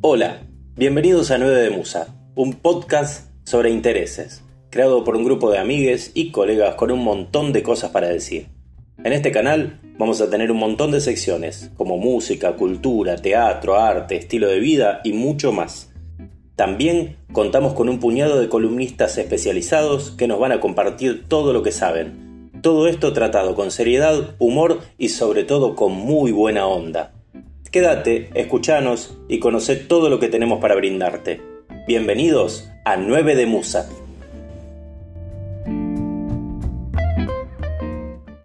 Hola, bienvenidos a 9 de Musa, un podcast sobre intereses, creado por un grupo de amigues y colegas con un montón de cosas para decir. En este canal vamos a tener un montón de secciones, como música, cultura, teatro, arte, estilo de vida y mucho más. También contamos con un puñado de columnistas especializados que nos van a compartir todo lo que saben. Todo esto tratado con seriedad, humor y sobre todo con muy buena onda. Quédate, escuchanos y conoce todo lo que tenemos para brindarte. Bienvenidos a 9 de Musa.